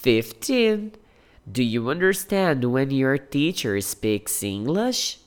15. Do you understand when your teacher speaks English?